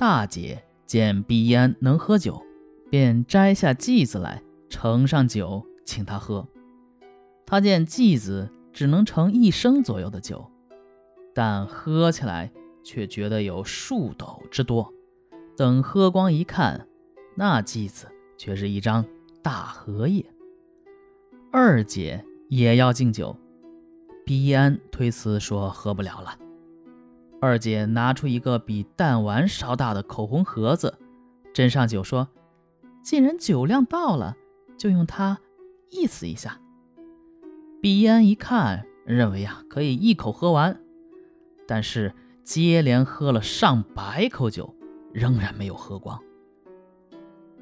大姐见毕一安能喝酒，便摘下剂子来，盛上酒请他喝。他见剂子只能盛一升左右的酒，但喝起来却觉得有数斗之多。等喝光一看，那剂子却是一张大荷叶。二姐也要敬酒，毕一安推辞说喝不了了。二姐拿出一个比弹丸稍大的口红盒子，斟上酒说：“既然酒量到了，就用它意思一下。”毕安一看，认为呀可以一口喝完，但是接连喝了上百口酒，仍然没有喝光。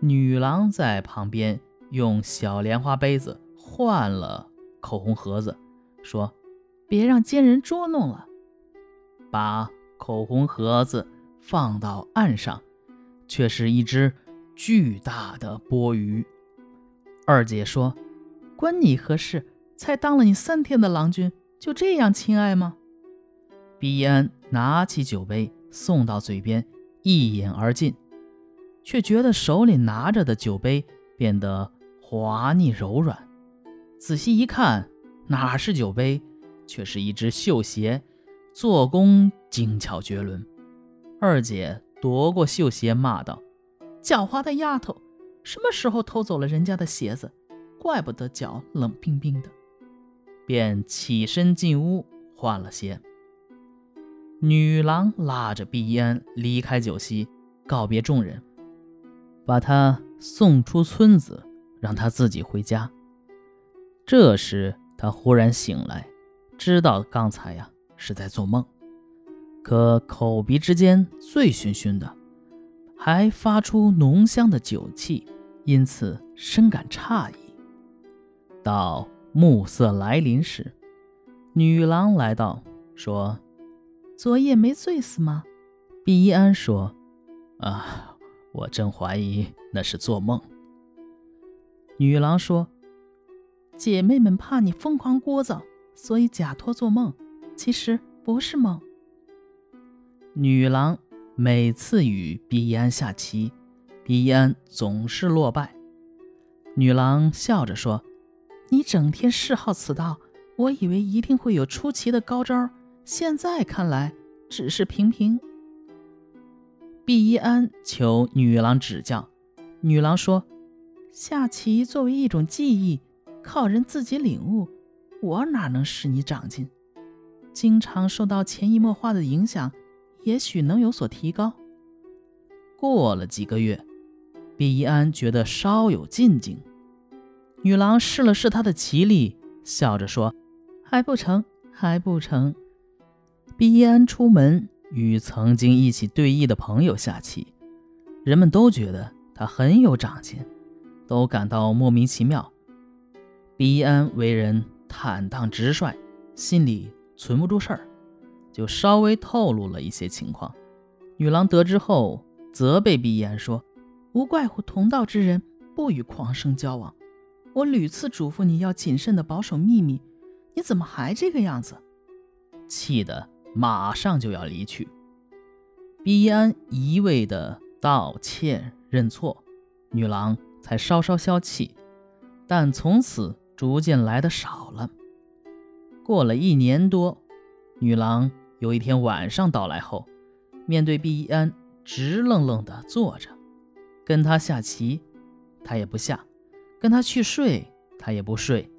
女郎在旁边用小莲花杯子换了口红盒子，说：“别让奸人捉弄了。”把口红盒子放到岸上，却是一只巨大的钵盂。二姐说：“关你何事？才当了你三天的郎君，就这样亲爱吗？”毕安拿起酒杯送到嘴边，一饮而尽，却觉得手里拿着的酒杯变得滑腻柔软。仔细一看，哪是酒杯，却是一只绣鞋。做工精巧绝伦，二姐夺过绣鞋，骂道：“狡猾的丫头，什么时候偷走了人家的鞋子？怪不得脚冷冰冰的。”便起身进屋换了鞋。女郎拉着碧烟离开酒席，告别众人，把她送出村子，让她自己回家。这时，她忽然醒来，知道刚才呀。是在做梦，可口鼻之间醉醺醺的，还发出浓香的酒气，因此深感诧异。到暮色来临时，女郎来到，说：“昨夜没醉死吗？”毕一安说：“啊，我正怀疑那是做梦。”女郎说：“姐妹们怕你疯狂聒噪，所以假托做梦。”其实不是梦。女郎每次与毕安下棋，毕安总是落败。女郎笑着说：“你整天嗜好此道，我以为一定会有出奇的高招，现在看来只是平平。”毕安求女郎指教，女郎说：“下棋作为一种技艺，靠人自己领悟，我哪能使你长进？”经常受到潜移默化的影响，也许能有所提高。过了几个月，毕一安觉得稍有进境。女郎试了试他的棋力，笑着说：“还不成，还不成。”毕一安出门与曾经一起对弈的朋友下棋，人们都觉得他很有长进，都感到莫名其妙。毕一安为人坦荡直率，心里。存不住事儿，就稍微透露了一些情况。女郎得知后，责备毕安说：“无怪乎同道之人不与狂生交往。我屡次嘱咐你要谨慎的保守秘密，你怎么还这个样子？”气得马上就要离去。毕安一味的道歉认错，女郎才稍稍消气，但从此逐渐来的少了。过了一年多，女郎有一天晚上到来后，面对毕安，直愣愣地坐着，跟他下棋，他也不下；跟他去睡，他也不睡。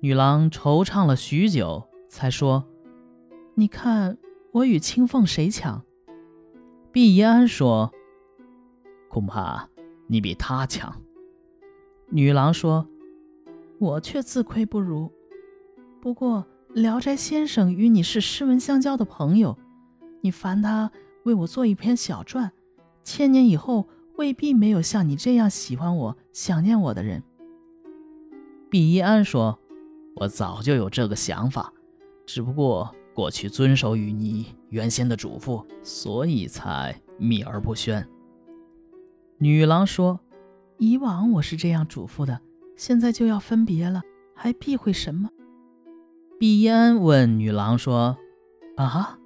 女郎惆怅了许久，才说：“你看我与青凤谁强？”毕安说：“恐怕你比他强。”女郎说：“我却自愧不如。”不过，聊斋先生与你是诗文相交的朋友，你烦他为我做一篇小传，千年以后未必没有像你这样喜欢我、想念我的人。毕一安说：“我早就有这个想法，只不过过去遵守与你原先的嘱咐，所以才秘而不宣。”女郎说：“以往我是这样嘱咐的，现在就要分别了，还避讳什么？”毕烟问女郎说：“啊，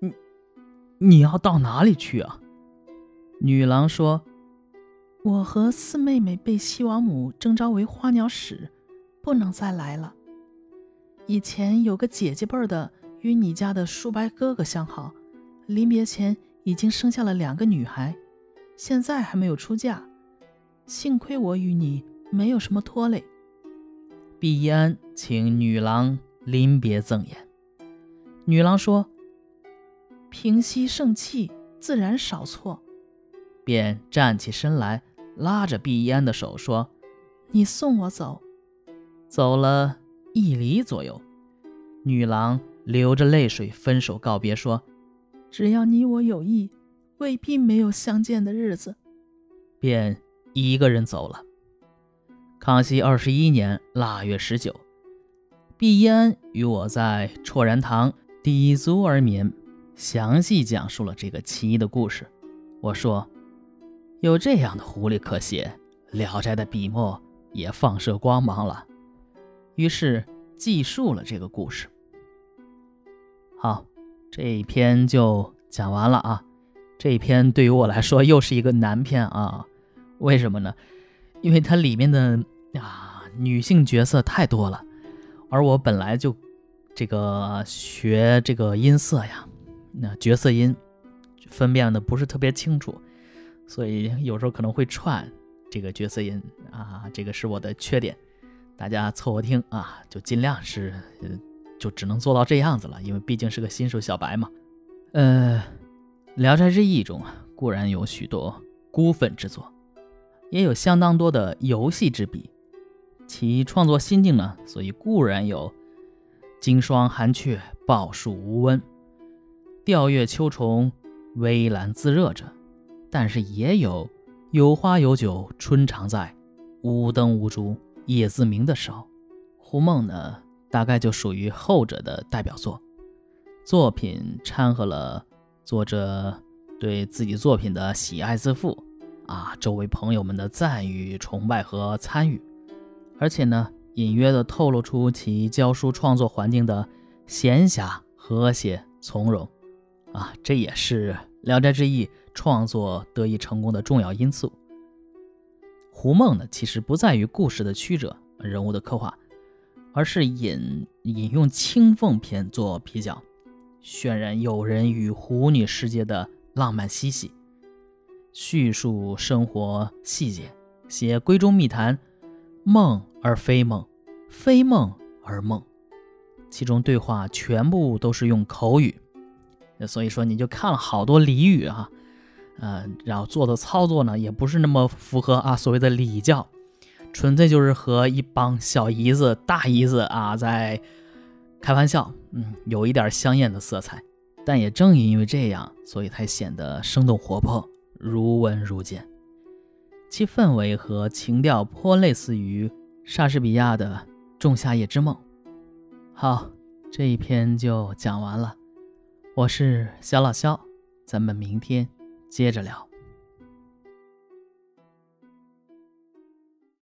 你你要到哪里去啊？”女郎说：“我和四妹妹被西王母征召为花鸟使，不能再来了。以前有个姐姐辈的与你家的树白哥哥相好，临别前已经生下了两个女孩，现在还没有出嫁。幸亏我与你没有什么拖累。”毕义安请女郎临别赠言。女郎说：“平息盛气，自然少错。”便站起身来，拉着毕义安的手说：“你送我走。”走了一里左右，女郎流着泪水分手告别，说：“只要你我有意，未必没有相见的日子。”便一个人走了。康熙二十一年腊月十九，毕义安与我在绰然堂抵足而眠，详细讲述了这个奇异的故事。我说：“有这样的狐狸可写，《聊斋》的笔墨也放射光芒了。”于是记述了这个故事。好，这一篇就讲完了啊。这一篇对于我来说又是一个难篇啊。为什么呢？因为它里面的。啊，女性角色太多了，而我本来就这个学这个音色呀，那角色音分辨的不是特别清楚，所以有时候可能会串这个角色音啊，这个是我的缺点，大家凑合听啊，就尽量是就只能做到这样子了，因为毕竟是个新手小白嘛。呃，《聊斋志异》中啊，固然有许多孤愤之作，也有相当多的游戏之笔。其创作心境呢，所以固然有“金霜寒雀，抱树无温；钓月秋虫，微澜自热”者，但是也有“有花有酒，春常在；无灯无烛，夜自明”的时候。胡梦呢，大概就属于后者的代表作。作品掺和了作者对自己作品的喜爱自负啊，周围朋友们的赞誉、崇拜和参与。而且呢，隐约的透露出其教书创作环境的闲暇、和谐、从容，啊，这也是《聊斋志异》创作得以成功的重要因素。胡梦呢，其实不在于故事的曲折、人物的刻画，而是引引用《青凤篇》做比较，渲染友人与狐女世界的浪漫嬉戏，叙述生活细节，写闺中密谈。梦而非梦，非梦而梦，其中对话全部都是用口语，所以说你就看了好多俚语啊，呃，然后做的操作呢也不是那么符合啊所谓的礼教，纯粹就是和一帮小姨子、大姨子啊在开玩笑，嗯，有一点香艳的色彩，但也正因为这样，所以才显得生动活泼，如闻如见。其氛围和情调颇类似于莎士比亚的《仲夏夜之梦》。好，这一篇就讲完了。我是小老肖，咱们明天接着聊。